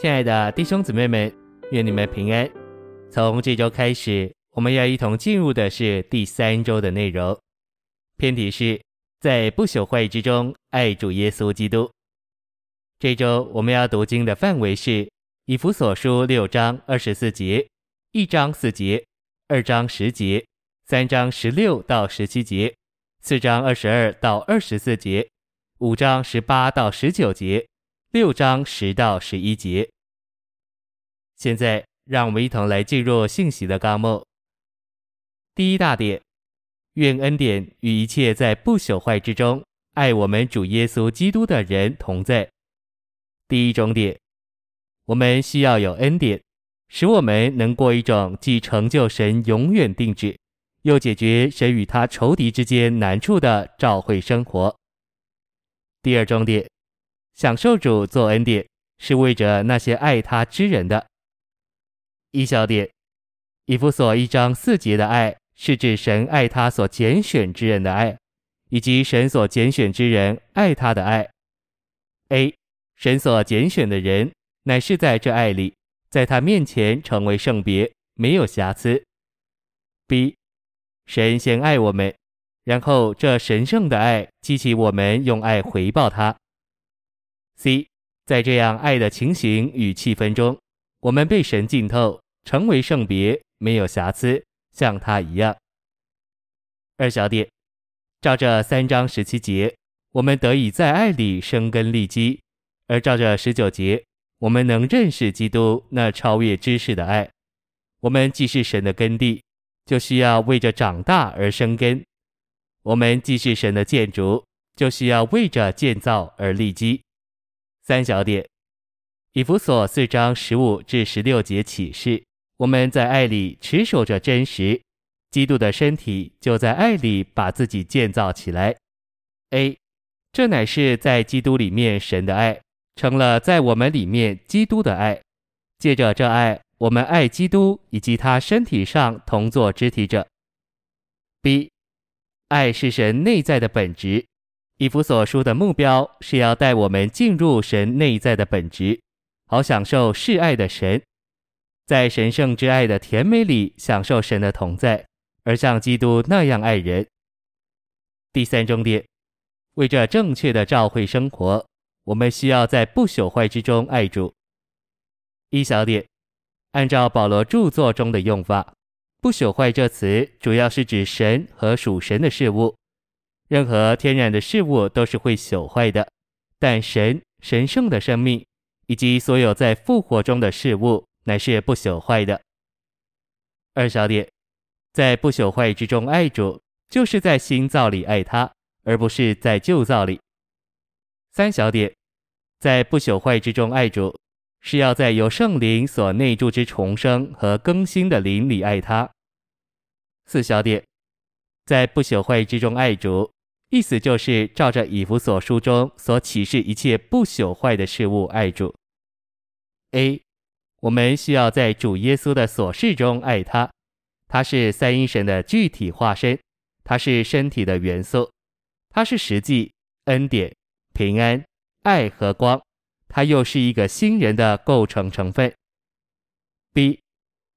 亲爱的弟兄姊妹们，愿你们平安。从这周开始，我们要一同进入的是第三周的内容。篇题是在不朽坏之中爱主耶稣基督。这周我们要读经的范围是以弗所书六章二十四节、一章四节、二章十节、三章十六到十七节、四章二十二到二十四节、五章十八到十九节。六章十到十一节。现在，让我们一同来进入信息的纲目。第一大点，愿恩典与一切在不朽坏之中爱我们主耶稣基督的人同在。第一种点，我们需要有恩典，使我们能过一种既成就神永远定旨，又解决神与他仇敌之间难处的召会生活。第二中点。享受主做恩典，是为着那些爱他之人的。一小点，以弗所一章四节的爱，是指神爱他所拣选之人的爱，以及神所拣选之人爱他的爱。A，神所拣选的人，乃是在这爱里，在他面前成为圣别，没有瑕疵。B，神先爱我们，然后这神圣的爱激起我们用爱回报他。C，在这样爱的情形与气氛中，我们被神浸透，成为圣别，没有瑕疵，像他一样。二小点，照着三章十七节，我们得以在爱里生根立基；而照着十九节，我们能认识基督那超越知识的爱。我们既是神的根地，就需要为着长大而生根；我们既是神的建筑，就需要为着建造而立基。三小点，以弗所四章十五至十六节启示，我们在爱里持守着真实，基督的身体就在爱里把自己建造起来。A，这乃是在基督里面神的爱，成了在我们里面基督的爱。借着这爱，我们爱基督以及他身体上同作肢体者。B，爱是神内在的本质。以弗所书的目标是要带我们进入神内在的本质，好享受是爱的神，在神圣之爱的甜美里享受神的同在，而像基督那样爱人。第三重点，为着正确的照会生活，我们需要在不朽坏之中爱主。一小点，按照保罗著作中的用法，不朽坏这词主要是指神和属神的事物。任何天然的事物都是会朽坏的，但神神圣的生命以及所有在复活中的事物乃是不朽坏的。二小点，在不朽坏之中爱主，就是在新造里爱他，而不是在旧造里。三小点，在不朽坏之中爱主，是要在由圣灵所内住之重生和更新的灵里爱他。四小点，在不朽坏之中爱主。意思就是照着以弗所书中所启示一切不朽坏的事物爱主。A，我们需要在主耶稣的所事中爱他，他是三一神的具体化身，他是身体的元素，他是实际恩典、平安、爱和光，他又是一个新人的构成成分。B，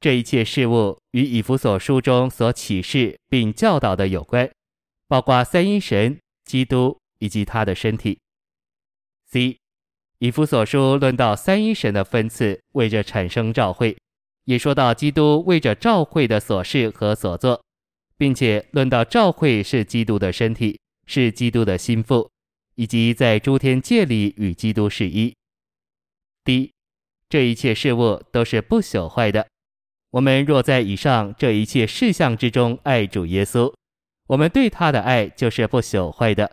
这一切事物与以弗所书中所启示并教导的有关。包括三一神、基督以及他的身体。C，以弗所书论到三一神的分次，为着产生召会，也说到基督为着召会的所事和所作，并且论到召会是基督的身体，是基督的心腹，以及在诸天界里与基督是一。D，这一切事物都是不朽坏的。我们若在以上这一切事项之中爱主耶稣。我们对他的爱就是不朽坏的，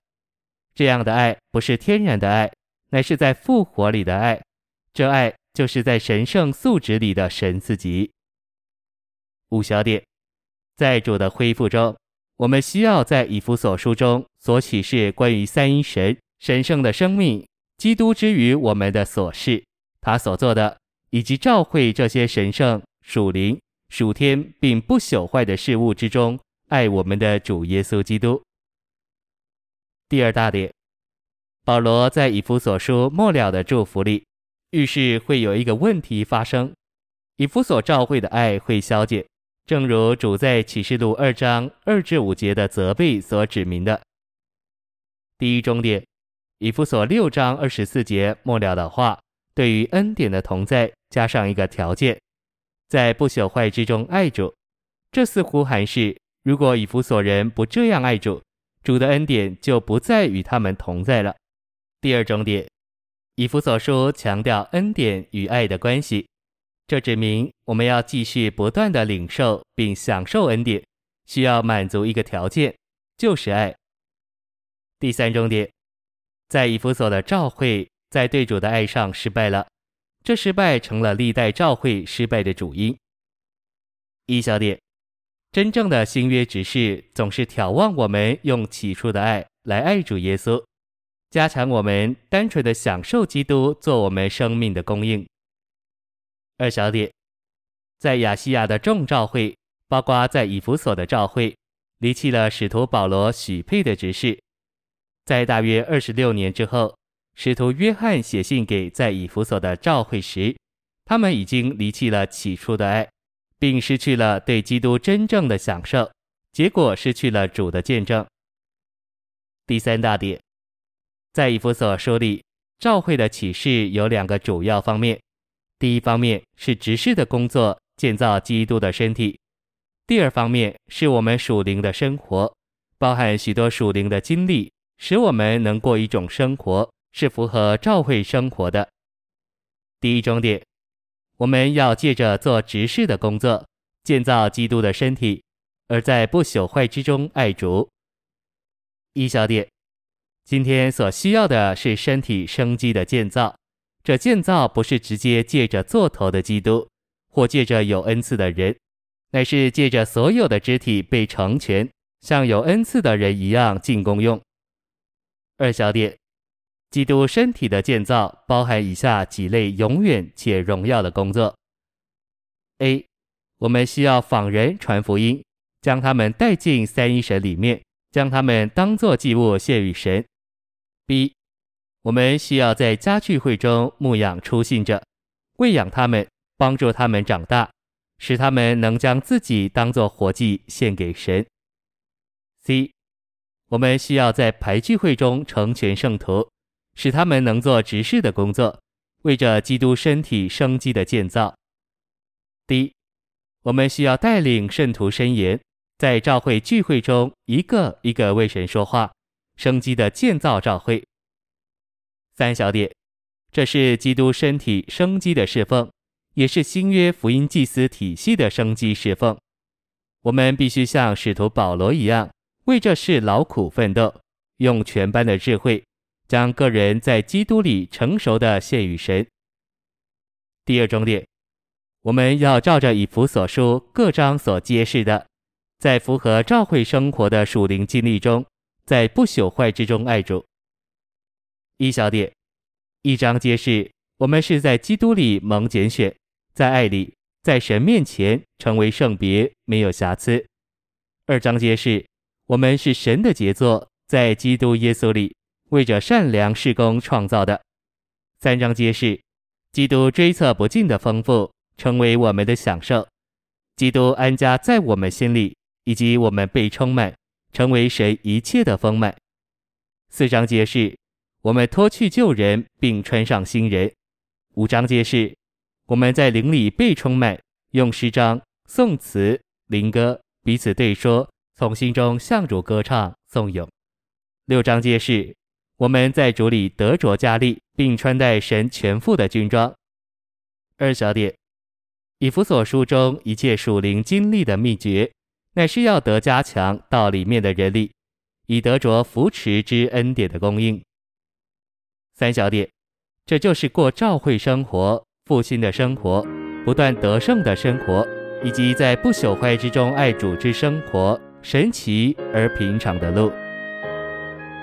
这样的爱不是天然的爱，乃是在复活里的爱。这爱就是在神圣素质里的神自己。五小点，在主的恢复中，我们需要在以弗所书中所启示关于三一神神圣的生命、基督之于我们的所事，他所做的，以及召会这些神圣属灵属天并不朽坏的事物之中。爱我们的主耶稣基督。第二大点，保罗在以弗所书末了的祝福里，预示会有一个问题发生：以弗所教会的爱会消减，正如主在启示录二章二至五节的责备所指明的。第一重点，以弗所六章二十四节末了的话，对于恩典的同在加上一个条件，在不朽坏之中爱主。这似乎还是，如果以弗所人不这样爱主，主的恩典就不再与他们同在了。第二重点，以弗所书强调恩典与爱的关系，这指明我们要继续不断地领受并享受恩典，需要满足一个条件，就是爱。第三重点，在以弗所的教会在对主的爱上失败了，这失败成了历代教会失败的主因。一小点。真正的新约执事总是眺望我们用起初的爱来爱主耶稣，加强我们单纯的享受基督做我们生命的供应。二小点，在亚细亚的众教会，包括在以弗所的教会，离弃了使徒保罗许配的执事。在大约二十六年之后，使徒约翰写信给在以弗所的教会时，他们已经离弃了起初的爱。并失去了对基督真正的享受，结果失去了主的见证。第三大点，在以弗所说里，教会的启示有两个主要方面：第一方面是执事的工作，建造基督的身体；第二方面是我们属灵的生活，包含许多属灵的经历，使我们能过一种生活是符合教会生活的。第一重点。我们要借着做执事的工作，建造基督的身体，而在不朽坏之中爱主。一小点，今天所需要的是身体生机的建造。这建造不是直接借着做头的基督，或借着有恩赐的人，乃是借着所有的肢体被成全，像有恩赐的人一样进功用。二小点。基督身体的建造包含以下几类永远且荣耀的工作：A. 我们需要访人传福音，将他们带进三一神里面，将他们当作祭物献与神；B. 我们需要在家聚会中牧养初信者，喂养他们，帮助他们长大，使他们能将自己当作活祭献给神；C. 我们需要在排聚会中成全圣徒。使他们能做执事的工作，为着基督身体生机的建造。第一，我们需要带领圣徒申言，在教会聚会中一个一个为神说话，生机的建造教会。三小点，这是基督身体生机的侍奉，也是新约福音祭司体系的生机侍奉。我们必须像使徒保罗一样，为这事劳苦奋斗，用全班的智慧。将个人在基督里成熟的献与神。第二重点，我们要照着以弗所书各章所揭示的，在符合教会生活的属灵经历中，在不朽坏之中爱主。一小点，一章揭示我们是在基督里蒙拣选，在爱里，在神面前成为圣别，没有瑕疵。二章揭示我们是神的杰作，在基督耶稣里。为着善良事工创造的。三章揭示，基督追测不尽的丰富，成为我们的享受。基督安家在我们心里，以及我们被充满，成为神一切的丰满。四章揭示，我们脱去旧人，并穿上新人。五章揭示，我们在灵里被充满，用诗章、颂词、灵歌彼此对说，从心中向主歌唱颂咏。六章揭示。我们在主里得着加力，并穿戴神全副的军装。二小点，以弗所书中一切属灵经历的秘诀，乃是要得加强到里面的人力，以得着扶持之恩典的供应。三小点，这就是过教会生活、复兴的生活、不断得胜的生活，以及在不朽坏之中爱主之生活，神奇而平常的路。